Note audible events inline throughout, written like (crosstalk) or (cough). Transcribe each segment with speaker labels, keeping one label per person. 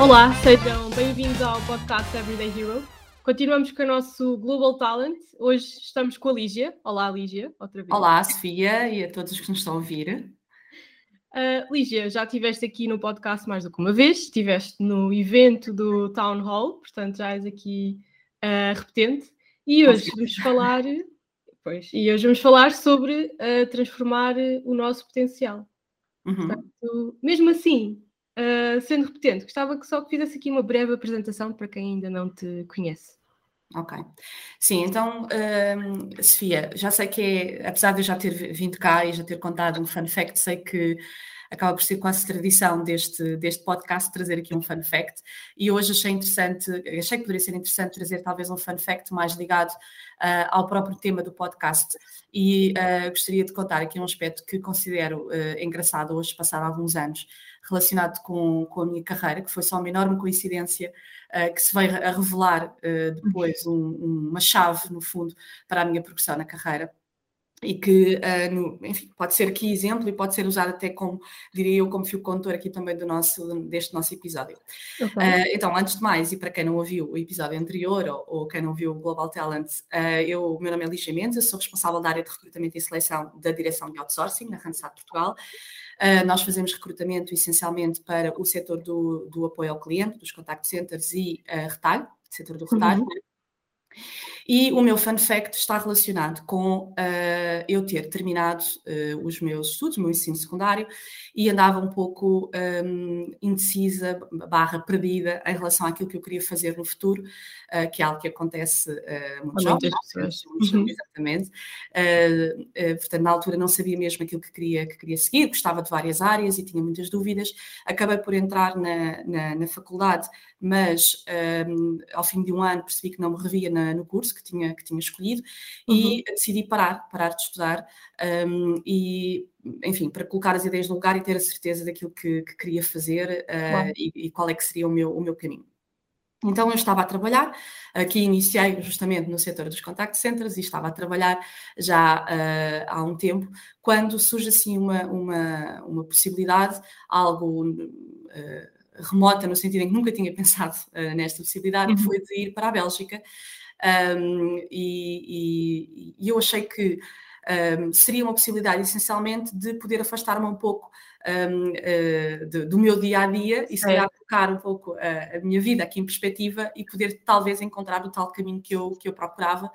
Speaker 1: Olá, sejam bem-vindos ao podcast Everyday Hero. Continuamos com o nosso Global Talent. Hoje estamos com a Lígia. Olá, Lígia, outra vez.
Speaker 2: Olá, Sofia, e a todos que nos estão a ouvir.
Speaker 1: Uh, Lígia, já estiveste aqui no podcast mais do que uma vez, estiveste no evento do Town Hall, portanto já és aqui uh, repetente. E hoje vamos falar, pois, e hoje vamos falar sobre uh, transformar o nosso potencial. Uhum. Portanto, mesmo assim, uh, sendo repetente, gostava que só que fizesse aqui uma breve apresentação para quem ainda não te conhece.
Speaker 2: Ok. Sim, então, uh, Sofia, já sei que é, apesar de eu já ter vindo cá e já ter contado um fun fact, sei que acaba por ser quase tradição deste, deste podcast trazer aqui um fun fact. E hoje achei interessante, achei que poderia ser interessante trazer talvez um fun fact mais ligado uh, ao próprio tema do podcast. E uh, gostaria de contar aqui um aspecto que considero uh, engraçado hoje, passado alguns anos, relacionado com, com a minha carreira, que foi só uma enorme coincidência uh, que se veio a revelar uh, depois um, um, uma chave, no fundo, para a minha progressão na carreira e que, uh, no, enfim, pode ser aqui exemplo e pode ser usado até como, diria eu, como fio condutor aqui também do nosso, deste nosso episódio. Okay. Uh, então, antes de mais, e para quem não ouviu o episódio anterior ou, ou quem não viu o Global Talent, uh, eu, o meu nome é Lígia Mendes, eu sou responsável da área de recrutamento e seleção da direção de outsourcing na Randstad Portugal. nós fazemos recrutamento essencialmente para o setor do, do apoio ao cliente, dos contact centers e retalho, setor do retalho. Uhum. E o meu fun fact está relacionado com uh, eu ter terminado uh, os meus estudos, o meu ensino secundário, e andava um pouco um, indecisa, barra perdida, em relação àquilo que eu queria fazer no futuro, uh, que é algo que acontece uh, muito jovens, uhum. exatamente. portanto, na altura não sabia mesmo aquilo que queria, que queria seguir, gostava de várias áreas e tinha muitas dúvidas. Acabei por entrar na, na, na faculdade, mas um, ao fim de um ano percebi que não me revia na, no curso que tinha, que tinha escolhido uhum. e decidi parar, parar de estudar um, e, enfim, para colocar as ideias no lugar e ter a certeza daquilo que, que queria fazer uh, e, e, qual é que seria o meu, o meu caminho. Então eu estava a trabalhar, aqui iniciei justamente no setor dos contact centers e estava a trabalhar já uh, há um tempo, quando surge assim uma, uma, uma possibilidade, algo uh, remota, no sentido em que nunca tinha (laughs) pensado uh, nesta possibilidade, uhum. foi de ir para a Bélgica. Um, e, e, e, eu achei que um, seria uma possibilidade essencialmente de poder afastar-me um pouco um, uh, eh, de, do meu dia a dia e se calhar colocar um pouco a, a, minha vida aqui em perspectiva e poder talvez encontrar o tal caminho que eu, que eu procurava.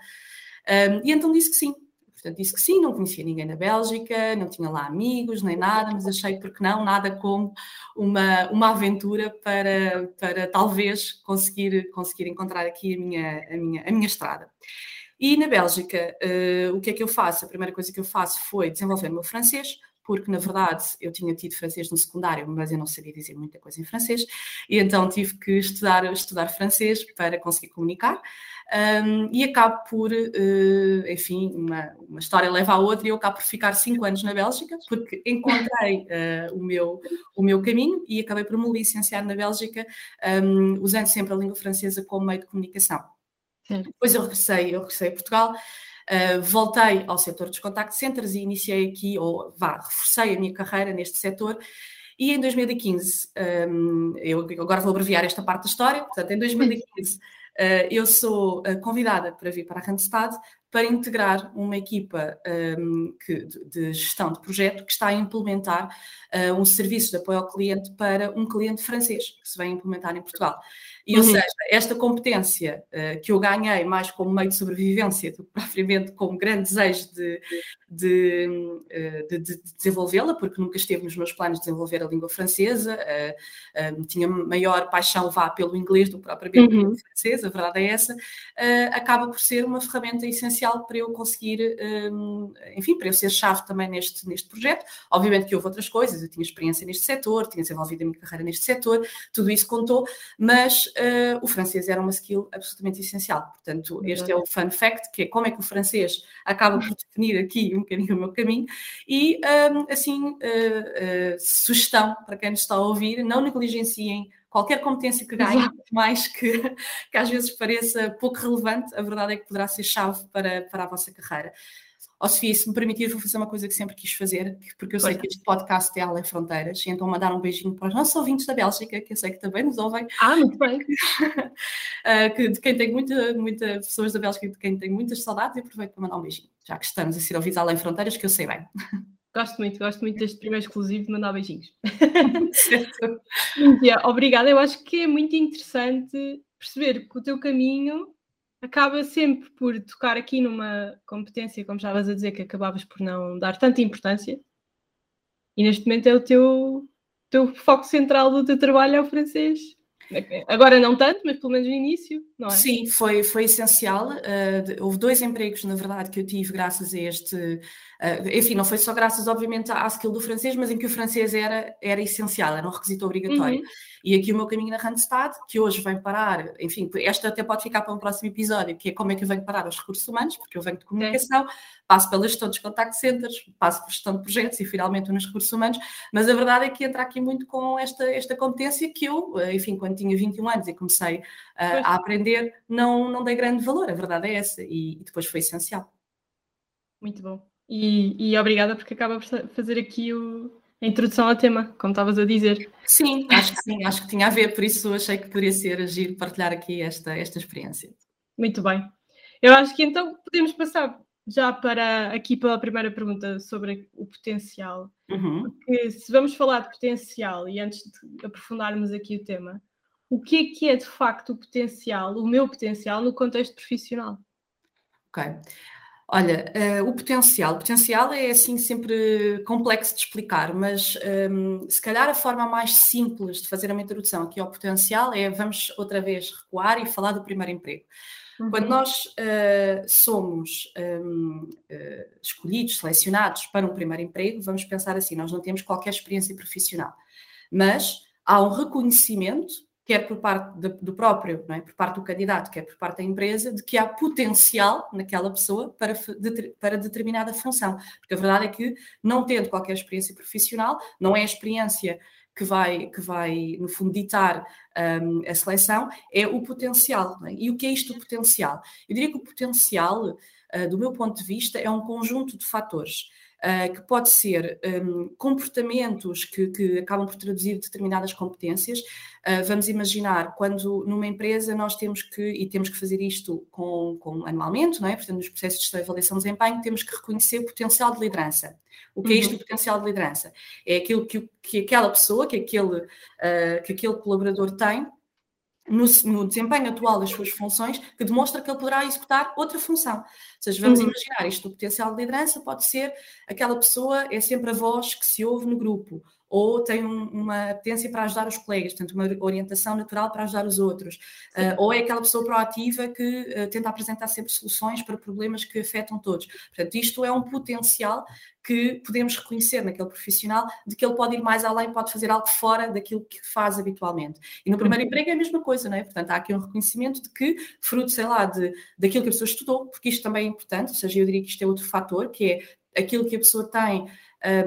Speaker 2: e então disse que sim, Portanto, disse que sim, não conhecia ninguém na Bélgica, não tinha lá amigos nem nada, mas achei, porque não, nada como uma, uma aventura para, para talvez conseguir, conseguir encontrar aqui a minha, a minha, a minha estrada. E na Bélgica, uh, o que é que eu faço? A primeira coisa que eu faço foi desenvolver o meu francês, porque na verdade eu tinha tido francês no secundário, mas eu não sabia dizer muita coisa em francês, e então tive que estudar, estudar francês para conseguir comunicar. Um, e acabo por, uh, enfim, uma, uma história leva a outra e eu acabo por ficar cinco anos na Bélgica, porque encontrei uh, o, meu, o meu caminho e acabei por me licenciar na Bélgica, um, usando sempre a língua francesa como meio de comunicação. Sim. Depois eu regressei, eu regressei a Portugal, uh, voltei ao setor dos contact centers e iniciei aqui, ou vá, reforcei a minha carreira neste setor, e em 2015, um, eu agora vou abreviar esta parte da história, portanto, em 2015 Uh, eu sou uh, convidada para vir para a Randstad para integrar uma equipa que, de, gestão de projeto que está a implementar uh, um serviço de apoio ao cliente para um cliente francês que se vai implementar em Portugal. E, uhum. ou seja, esta competência uh, que eu ganhei mais como meio de sobrevivência do que propriamente como grande desejo de, de, uh, de, de desenvolvê-la, porque nunca esteve nos meus planos de desenvolver a língua francesa, uh, tinha maior paixão vá pelo inglês do que propriamente uhum. francesa, a verdade é essa, acaba por ser uma ferramenta essencial para eu conseguir, um, enfim, para eu ser chave também neste, neste projeto. Obviamente que houve outras coisas, eu tinha experiência neste setor, tinha desenvolvido a minha carreira neste setor, tudo isso contou, mas uh, o francês era uma skill absolutamente essencial. Portanto, este é o fun fact, que é como é que o francês acaba por definir aqui um bocadinho o meu caminho. E, um, assim, uh, uh, sugestão para quem nos está a ouvir, não negligenciem qualquer competência que ganhem, mais que, que às vezes pareça pouco relevante, a verdade é que poderá ser chave para, para a vossa carreira. Oh, Sofia, se me permitir, vou fazer uma coisa que sempre quis fazer, porque eu sei que este podcast é Além Fronteiras, e então mandar um beijinho para os nossos ouvintes da Bélgica, que eu sei que também nos ouvem.
Speaker 1: Ah, muito bem.
Speaker 2: uh, (laughs) que, de quem tem muita, muita pessoas da Bélgica, de quem tem muitas saudades, e aproveito para mandar um beijinho, já que estamos a ser ouvidos Além Fronteiras, que eu sei bem.
Speaker 1: Gosto muito, gosto muito deste primeiro exclusivo de mandar beijinhos. (laughs) obrigada. Eu acho que é muito interessante perceber que o teu caminho acaba sempre por tocar aqui numa competência, como estavas a dizer, que acabavas por não dar tanta importância. E neste momento é o teu, teu foco central do teu trabalho é o francês. Agora não tanto, mas pelo menos no início, não é?
Speaker 2: Sim, foi, foi essencial. Uh, houve dois empregos, na verdade, que eu tive graças a este. Uh, enfim, não foi só graças, obviamente, à skill do francês, mas em que o francês era, era essencial, era um requisito obrigatório. Uhum. E aqui o meu caminho na Randstad, que hoje vem parar, enfim, esta até pode ficar para um próximo episódio, que é como é que eu venho parar os recursos humanos, porque eu venho de comunicação, passo pela gestão dos contact centers, passo por gestão de projetos e finalmente nos recursos humanos, mas a verdade é que entra aqui muito com esta, esta competência que eu, eh, enfim, quando tinha 21 anos e comecei uh, a aprender, não, não dei grande valor, a verdade é essa, e, e depois foi essencial.
Speaker 1: Muito bom. E, e obrigada porque acaba por fazer aqui o, a introdução ao tema, como estavas a dizer.
Speaker 2: Sim, acho que sim, acho que tinha a ver, por isso achei que poderia ser agir partilhar aqui esta, esta experiência.
Speaker 1: Muito bem. Eu acho que então podemos passar já para aqui pela primeira pergunta sobre o potencial. Uhum. Porque se vamos falar de potencial e antes de aprofundarmos aqui o tema, o que é que é de facto o potencial, o meu potencial no contexto profissional?
Speaker 2: Ok. Olha, uh, o potencial. O potencial é assim sempre complexo de explicar, mas um, ehm, se calhar a forma mais simples de fazer uma introdução aqui ao potencial é vamos outra vez recuar e falar do primeiro emprego. Uhum. Quando nós uh, somos um, ehm, uh, eh, escolhidos, selecionados para um primeiro emprego, vamos pensar assim: nós não temos qualquer experiência profissional, mas há um reconhecimento quer por parte de, do próprio, é? por parte do candidato, quer por parte da empresa, de que há potencial naquela pessoa para, de, para determinada função. Porque a verdade é que, não tendo qualquer experiência profissional, não é a experiência que vai, que vai no fundo, ditar um, a seleção, é o potencial. É? E o que é isto, o potencial? Eu diria que o potencial, uh, do meu ponto de vista, é um conjunto de fatores. Uh, que pode ser um, comportamentos que, que, acabam por traduzir determinadas competências. Uh, vamos imaginar quando numa empresa nós temos que, e temos que fazer isto com, com anualmente, não é? portanto, nos processos de avaliação de desempenho, temos que reconhecer o potencial de liderança. O que é isto, uhum. o potencial de liderança? É aquilo que, que aquela pessoa, que aquele, uh, que aquele colaborador tem no, no, desempenho atual das suas funções que demonstra que ele poderá executar outra função. Ou seja, vamos uhum. imaginar isto, o potencial de liderança pode ser aquela pessoa é sempre a voz que se ouve no grupo, ou tem um, uma tendência para ajudar os colegas, portanto, uma orientação natural para ajudar os outros, uh, ou é aquela pessoa proativa que uh, tenta apresentar sempre soluções para problemas que afetam todos. Portanto, isto é um potencial que podemos reconhecer naquele profissional de que ele pode ir mais além, pode fazer algo fora daquilo que faz habitualmente. E no primeiro emprego é a mesma coisa, não é? Portanto, há aqui um reconhecimento de que, fruto, sei lá, de, daquilo que a pessoa estudou, porque isto também é importante, ou seja, eu diria que isto é outro fator, que é aquilo que a pessoa tem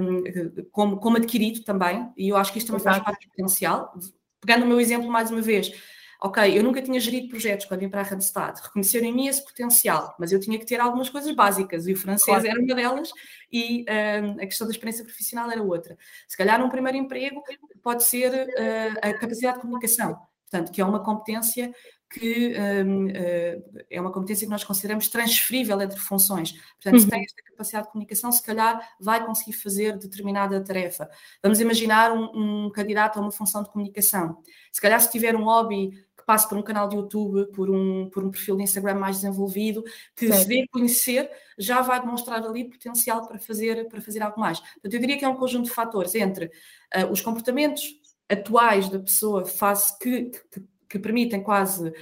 Speaker 2: um, como, como adquirido também, e eu acho que isto também faz parte do potencial. Pegando o meu exemplo mais uma vez, ok, eu nunca tinha gerido projetos quando vim para a Randstad, reconheceram em mim esse potencial, mas eu tinha que ter algumas coisas básicas, e o francês claro. era uma delas, e um, a questão da experiência profissional era outra. Se calhar num primeiro emprego pode ser uh, a capacidade de comunicação, portanto, que é uma competência que um, uh, eh, é uma competência que nós consideramos transferível entre funções. Portanto, uhum. se tem esta capacidade de comunicação, se calhar vai conseguir fazer determinada tarefa. Vamos imaginar um, um candidato a uma função de comunicação. Se calhar, se tiver um hobby que passe por um canal de YouTube, por um, por um perfil de Instagram mais desenvolvido, que se dê a conhecer, já vai demonstrar ali potencial para fazer, para fazer algo mais. Portanto, eu diria que é um conjunto de fatores entre uh, os comportamentos atuais da pessoa face que, que que permitem quase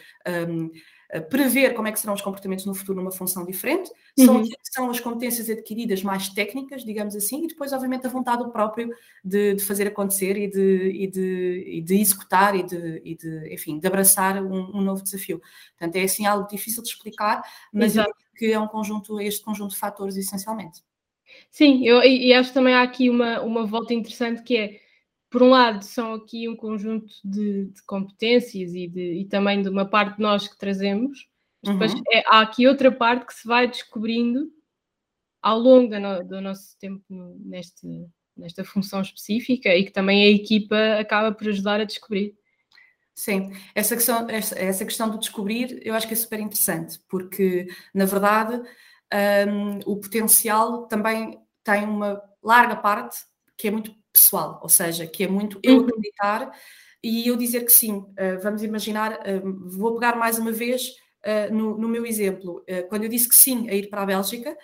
Speaker 2: um, prever como é que serão os comportamentos no futuro numa função diferente, são, uhum. são as competências adquiridas mais técnicas, digamos assim, e depois, obviamente, a vontade do próprio de, de fazer acontecer e de, e de, e de executar e de, e de, enfim, de abraçar um, um, novo desafio. Portanto, é assim algo difícil de explicar, mas que é um conjunto, este conjunto de fatores, essencialmente.
Speaker 1: Sim, eu, e acho que também há aqui uma, uma volta interessante que é por um lado, são aqui um conjunto de, de competências e, de, e, também de uma parte de nós que trazemos, depois uhum. é, há aqui outra parte que se vai descobrindo ao longo do, do nosso tempo neste, nesta função específica e que também a equipa acaba por ajudar a descobrir.
Speaker 2: Sim, essa questão, essa questão do descobrir eu acho que é super interessante, porque na verdade um, o potencial também tem uma larga parte que é muito pessoal, ou seja, que é muito eu uhum. acreditar e eu dizer que sim. Uh, vamos imaginar, uh, vou pegar mais uma vez uh, no, no, meu exemplo, quando eu disse que sim a ir para a Bélgica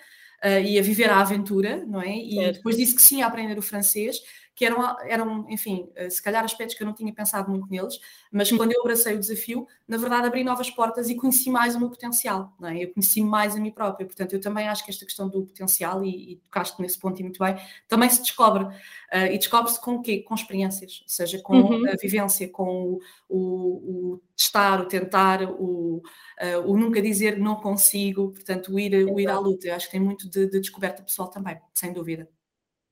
Speaker 2: e a viver a aventura, não é? E depois disse que sim a aprender o francês que eram, eram, enfim, eh, se calhar aspectos que eu não tinha pensado muito neles, mas quando eu abracei o desafio, na verdade abri novas portas e conheci mais o meu potencial, não é? Eu conheci mais a mim própria, portanto, eu também acho que esta questão do potencial, e, e tocaste nesse ponto e muito bem, também se descobre, uh, e descobre-se com o quê? Com experiências, ou seja, com uhum. a vivência, com o, o, o testar, o tentar, o, uh, o nunca dizer não consigo, portanto, o ir, o ir à luta, eu acho que tem muito de, de descoberta pessoal também, sem dúvida.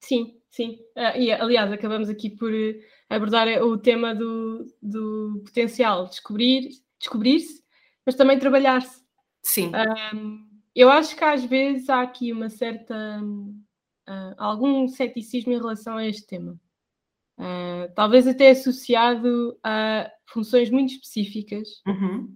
Speaker 1: Sim, sim. Uh, e, aliás, acabamos aqui por eh, abordar o tema do, do potencial, descobrir, descobrir-se, mas também trabalhar-se.
Speaker 2: Sim.
Speaker 1: Um, eu acho que às vezes há aqui uma certa. Uh, algum ceticismo em relação a este tema. Uh, talvez até associado a funções muito específicas.
Speaker 2: Uhum.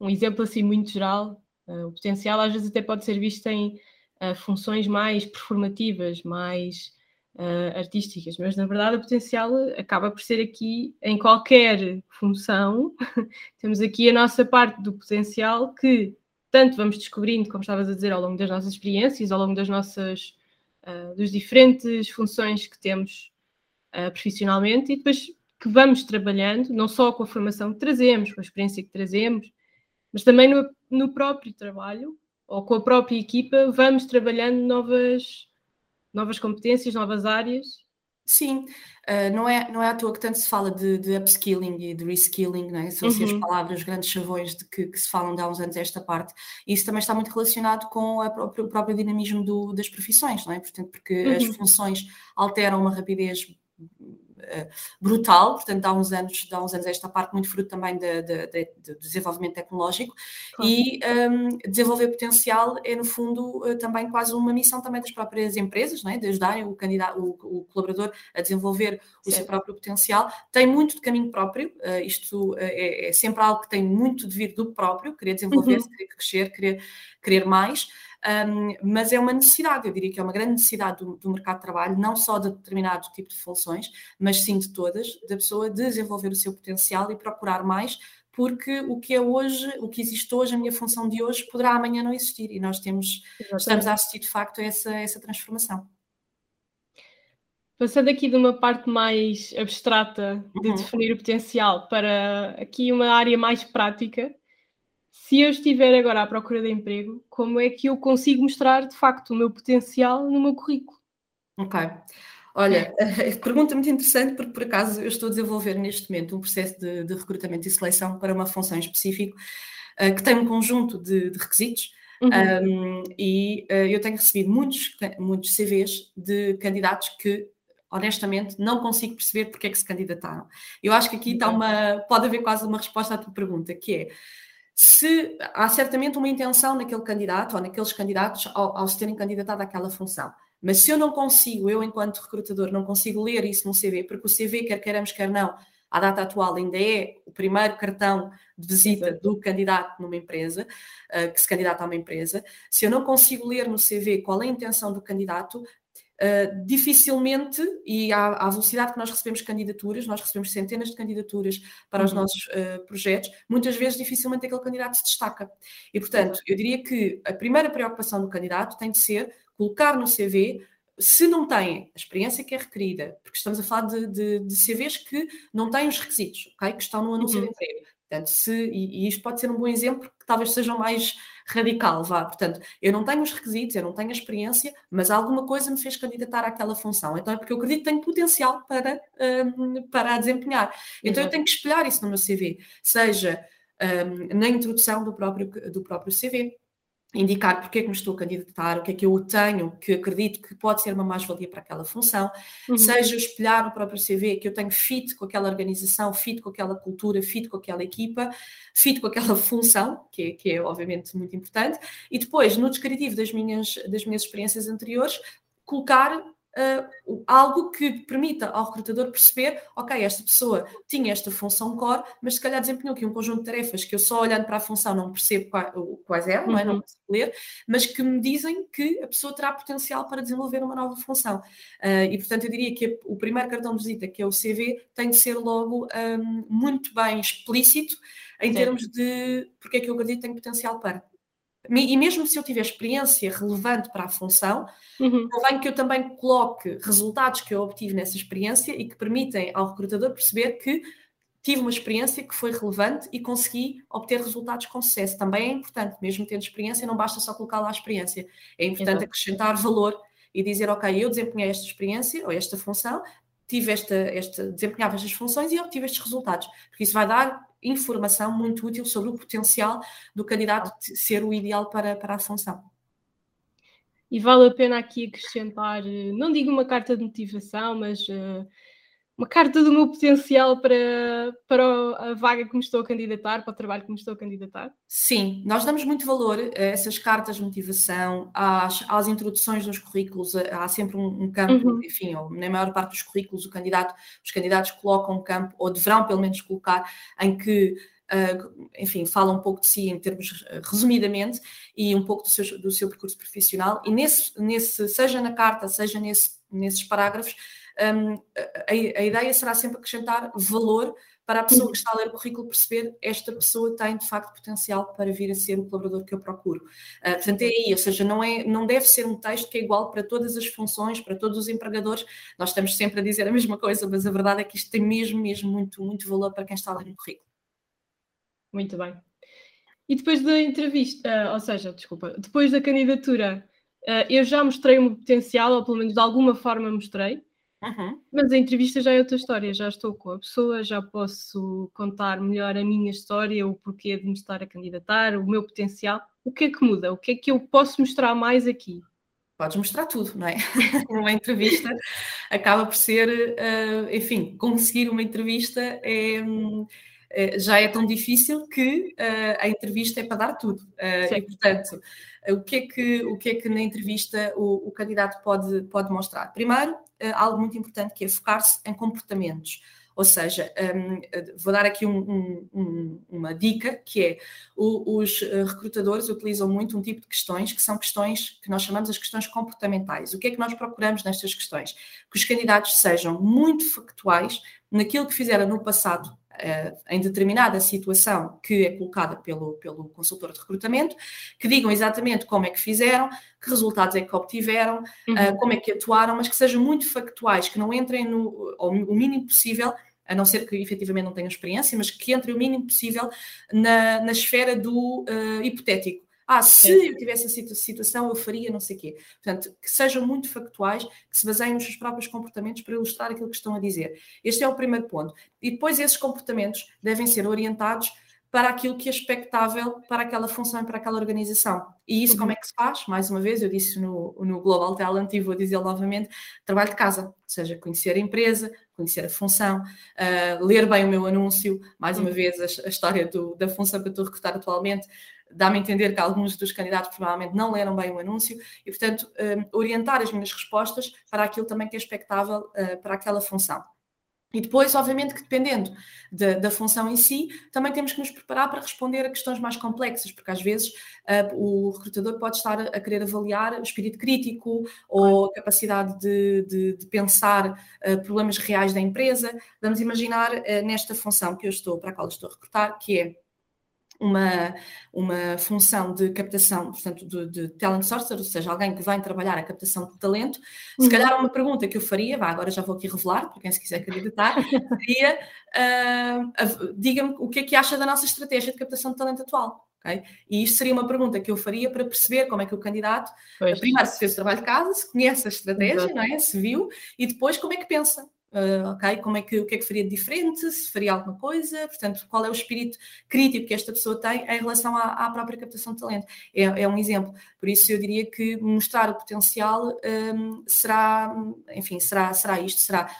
Speaker 1: um exemplo assim muito geral, o potencial às vezes até pode ser visto em uh, funções mais performativas, mais uh, artísticas, mas na verdade o potencial acaba por ser aqui em qualquer função. (laughs) Temos aqui a nossa parte do potencial que tanto vamos descobrindo, como estavas a dizer, ao longo das nossas experiências, ao longo das nossas uh, das diferentes funções que temos uh, profissionalmente e depois que vamos trabalhando, não só com a formação que trazemos, com a experiência que trazemos, mas também no, no próprio trabalho, ou com a própria equipa, vamos trabalhando novas, novas competências, novas áreas?
Speaker 2: Sim, uh, não, é, não é à toa que tanto se fala de, de upskilling e de reskilling, não é? são assim uhum. as palavras, os grandes chavões de que, que, se falam de há uns anos esta parte. Isso também está muito relacionado com a, o próprio dinamismo do, das profissões, não é? Portanto, porque uhum. as funções alteram uma rapidez brutal, portanto, há uns anos, há uns anos esta parte muito fruto também de, de, de, de desenvolvimento tecnológico claro. e um, desenvolver potencial é no fundo eh, também quase uma missão também das próprias empresas, não é? de ajudarem o candidato, o, o colaborador a desenvolver o seu próprio potencial. Tem muito de caminho próprio, uh, isto é, é, sempre algo que tem muito de vir do próprio, querer desenvolver-se, uhum. querer crescer, querer, querer mais um, mas é uma necessidade, eu diria que é uma grande necessidade do, do, mercado de trabalho, não só de determinado tipo de funções, mas sim de todas, da pessoa desenvolver o seu potencial e procurar mais, porque o que é hoje, o que existe hoje, a minha função de hoje, poderá amanhã não existir e nós temos, estamos a assistir de facto a essa, essa transformação.
Speaker 1: Passando aqui de uma parte mais abstrata de uhum. definir o potencial para aqui uma área mais prática, se eu estiver agora à procura de emprego, como é que eu consigo mostrar de facto o meu potencial no meu currículo?
Speaker 2: Ok. Olha, (laughs) pergunta muito interessante, porque por acaso eu estou a desenvolver neste momento um processo de, de recrutamento e seleção para uma função específica uh, que tem um conjunto de, de requisitos. Uhum. Um, e uh, eu tenho recebido muitos, muitos CVs de candidatos que honestamente não consigo perceber porque é que se candidataram. Eu acho que aqui está uma, pode haver quase uma resposta à tua pergunta, que é se há certamente uma intenção naquele candidato ou naqueles candidatos ao, ao se terem candidatado àquela função. Mas se eu não consigo, eu enquanto recrutador, não consigo ler isso no CV, porque o CV, quer queiramos, quer não, à data atual ainda é o primeiro cartão de visita do candidato numa empresa, uh, que se candidata a uma empresa. Se eu não consigo ler no CV qual é a intenção do candidato, Uh, dificilmente, e à, à, velocidade que nós recebemos candidaturas, nós recebemos centenas de candidaturas para uhum. os nossos uh, projetos, muitas vezes dificilmente aquele candidato se destaca. E, portanto, eu diria que a primeira preocupação do candidato tem de ser colocar no CV se não tem a experiência que é requerida, porque estamos a falar de, de, de CVs que não têm os requisitos, okay? que estão no anúncio uhum. de emprego. Portanto, se, e, e, isto pode ser um bom exemplo que talvez seja o mais radical, vá. Portanto, eu não tenho os requisitos, eu não tenho a experiência, mas alguma coisa me fez candidatar àquela função. Então é porque eu acredito que tenho potencial para, um, para desempenhar. Então eu tenho que espelhar isso no meu CV, seja um, na introdução do próprio, do próprio CV, indicar porque é que me estou a candidatar, o que é que eu tenho, que acredito que pode ser uma mais-valia para aquela função, uhum. seja espelhar no próprio CV que eu tenho fit com aquela organização, fit com aquela cultura, fit com aquela equipa, fit com aquela (laughs) função, que é, que é obviamente muito importante, e depois, no descritivo das minhas, das minhas experiências anteriores, colocar uh, algo que permita ao recrutador perceber, ok, esta pessoa tinha esta função core, mas se calhar desempenhou aqui um conjunto de tarefas que eu só olhando para a função não percebo quais eram, não, é? não uhum. consigo ler, mas que me dizem que a pessoa terá potencial para desenvolver uma nova função. Uh, e portanto eu diria que o primeiro cartão de visita, que é o CV, tem de ser logo um, muito bem explícito em Sim. termos de porque é que eu acredito que tenho potencial para. E mesmo se eu tiver experiência relevante para a função, uhum. convém que eu também coloque resultados que eu obtive nessa experiência e que permitem ao recrutador perceber que tive uma experiência que foi relevante e consegui obter resultados com sucesso. Também é importante, mesmo tendo experiência, não basta só colocar lá a experiência. É importante Exato. acrescentar valor e dizer, ok, eu desempenhei esta experiência ou esta função, tive esta, esta, desempenhava estas funções e obtive estes resultados. Porque isso vai dar informação muito útil sobre o potencial do candidato ser o ideal para, para a função.
Speaker 1: E vale a pena aqui acrescentar, eh, não digo uma carta de motivação, mas uh, uma carta do meu potencial para, para a vaga que me estou a candidatar, para o trabalho que me estou a candidatar?
Speaker 2: Sim, nós damos muito valor a essas cartas de motivação, às, às introduções nos currículos, há sempre um, um campo, uhum. enfim, ou, na maior parte dos currículos o candidato, os candidatos colocam um campo, ou deverão pelo menos colocar, em que Uh, enfim, fala um pouco de si em termos uh, resumidamente e um pouco do seu, do seu percurso profissional e nesse, nesse, seja na carta, seja nesse, nesses parágrafos, um, a, a, ideia será sempre acrescentar valor para a pessoa que está a ler o currículo perceber esta pessoa tem de facto potencial para vir a ser o colaborador que eu procuro. Uh, portanto, é aí, ou seja, não, é, não deve ser um texto que é igual para todas as funções, para todos os empregadores. Nós estamos sempre a dizer a mesma coisa, mas a verdade é que isto tem mesmo, mesmo muito, muito valor para quem está a ler o currículo.
Speaker 1: Muito bem. E depois da entrevista, uh, ou seja, desculpa, depois da candidatura, uh, eu já mostrei o meu potencial, ou pelo menos de alguma forma mostrei. Uhum. Mas a entrevista já é outra história, já estou com a pessoa, já posso contar melhor a minha história, o porquê de me estar a candidatar, o meu potencial. O que é que muda? O que é que eu posso mostrar mais aqui?
Speaker 2: Podes mostrar tudo, não é? (laughs) uma entrevista acaba por ser, uh, enfim, conseguir uma entrevista é, é, já é tão difícil que uh, a entrevista é para dar tudo. Uh, e, portanto, o que, é que, o que é que na entrevista o, o candidato pode, pode mostrar? Primeiro, algo muito importante que é focar-se em comportamentos. Ou seja, um, vou dar aqui um, um, uma dica que é os eh, recrutadores utilizam muito um tipo de questões que são questões que nós chamamos as questões comportamentais. O que é que nós procuramos nestas questões? Que os candidatos sejam muito factuais naquilo que fizeram no passado uh, em determinada situação que é colocada pelo, pelo consultor de recrutamento, que digam exatamente como é que fizeram, que resultados é que obtiveram, uhum. uh, como é que atuaram, mas que sejam muito factuais, que não entrem no, o mínimo possível a não ser que efetivamente não tenham experiência, mas que entre o mínimo possível na, na esfera do uh, hipotético. Ah, se eu tivesse essa situação, eu faria não sei o quê. Portanto, que sejam muito factuais, que se baseiem nos seus próprios comportamentos para ilustrar aquilo que estão a dizer. Este é o primeiro ponto. E depois esses comportamentos devem ser orientados para aquilo que é expectável para aquela função e para aquela organização. E isso uhum. como é que se faz? Mais uma vez, eu disse no, no Global Talent e vou dizer novamente, trabalho de casa, ou seja, conhecer a empresa, conhecer a função, uh, ler bem o meu anúncio, mais uma uhum. vez a, a história do, da função que eu estou a recrutar atualmente, dá-me a entender que alguns dos candidatos provavelmente não leram bem o anúncio e, portanto, um, orientar as minhas respostas para aquilo também que é expectável uh, para aquela função. E depois, obviamente, que dependendo de, da função em si, também temos que nos preparar para responder a questões mais complexas, porque às vezes uh, o recrutador pode estar a, querer avaliar o espírito crítico ou a capacidade de, de, de pensar uh, problemas reais da empresa. Vamos imaginar uh, nesta função que eu estou, para a qual estou a recrutar, que é uma, uma função de captação, portanto, de, de talent sourcer, ou seja, alguém que vai trabalhar a captação de talento, se uhum. calhar uma pergunta que eu faria, vá, agora já vou aqui revelar, para quem se quiser acreditar, (laughs) seria, uh, diga-me o que é que acha da nossa estratégia de captação de talento atual. Okay? E isto seria uma pergunta que eu faria para perceber como é que o candidato, pois. primeiro se fez o trabalho de casa, se conhece a estratégia, não é? se viu, e depois como é que pensa uh, ok? Como é que, o que é que faria de diferente, se faria alguma coisa, portanto, qual é o espírito crítico que esta pessoa tem em relação à, à própria captação de talento. É, é, um exemplo. Por isso eu diria que mostrar o potencial um, será, enfim, será, será isto, será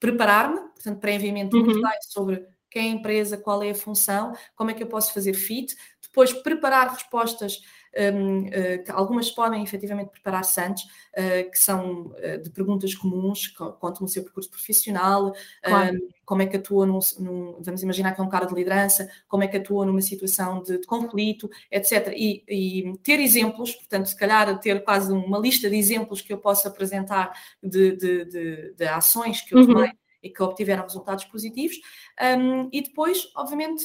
Speaker 2: preparar-me, portanto, previamente uhum. muito bem sobre quem é a empresa, qual é a função, como é que eu posso fazer fit, depois preparar respostas um, uh, algumas podem efetivamente preparar-se antes, uh, que são uh, de perguntas comuns, contam o seu percurso profissional, claro. um, como é que atua num, num, vamos imaginar que é um cara de liderança, como é que atua numa situação de, de conflito, etc. E, e, ter exemplos, portanto, se calhar ter quase uma lista de exemplos que eu possa apresentar de, de, de, ações que eu uhum. E que obtiveram resultados positivos. Um, e depois, obviamente,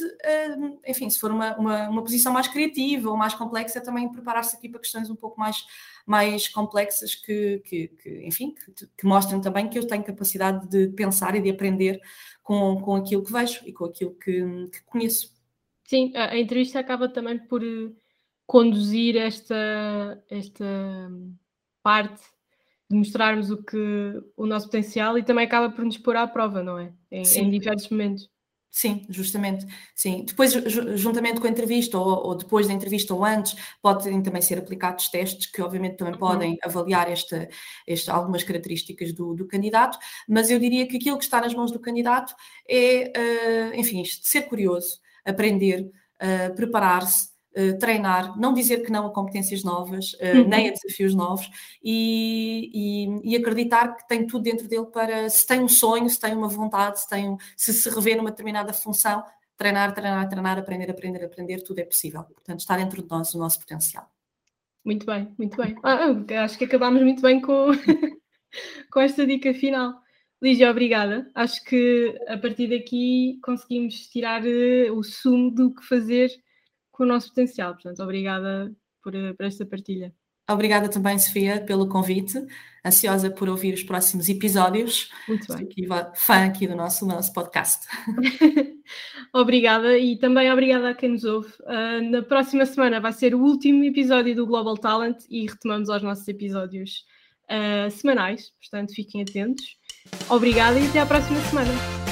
Speaker 2: um, enfim, se for uma, uma, uma, posição mais criativa ou mais complexa, também preparar-se aqui para questões um pouco mais, mais complexas que, que, que enfim, que, que, mostram também que eu tenho capacidade de pensar e de aprender com, com aquilo que vejo e com aquilo que, que conheço.
Speaker 1: Sim, a, a entrevista acaba também por eh, conduzir esta, esta parte de mostrarmos o que o nosso potencial e também acaba por nos pôr à prova, não é? Em, em diversos momentos.
Speaker 2: Sim, justamente, sim. Depois, juntamente com a entrevista, ou, ou, depois da entrevista, ou antes, podem também ser aplicados testes que, obviamente, também uhum. podem avaliar esta, esta, algumas características do, do, candidato, mas eu diria que aquilo que está nas mãos do candidato é, uh, enfim, ser curioso, aprender, uh, preparar-se, eh, treinar, não dizer que não a competências novas, uh, nem a desafios novos e, e, e, acreditar que tem tudo dentro dele para, se tem um sonho, se tem uma vontade, se, tem, se se revê numa determinada função, treinar, treinar, treinar, aprender, aprender, aprender, tudo é possível. Portanto, está dentro de nós o nosso potencial.
Speaker 1: Muito bem, muito bem. Ah, ah acho que acabámos muito bem com, (laughs) com esta dica final. Lígia, obrigada. Acho que a partir daqui conseguimos tirar uh, o sumo do que fazer com o nosso potencial. Portanto, obrigada por, eh, por esta partilha.
Speaker 2: Obrigada também, Sofia, pelo convite. Ansiosa por ouvir os próximos episódios. Muito bem. Aqui, fã aqui do nosso, nosso podcast. (laughs)
Speaker 1: obrigada e também obrigada a quem nos ouve. Uh, na próxima semana vai ser o último episódio do Global Talent e retomamos aos nossos episódios uh, semanais, portanto fiquem atentos. Obrigada e até à próxima semana.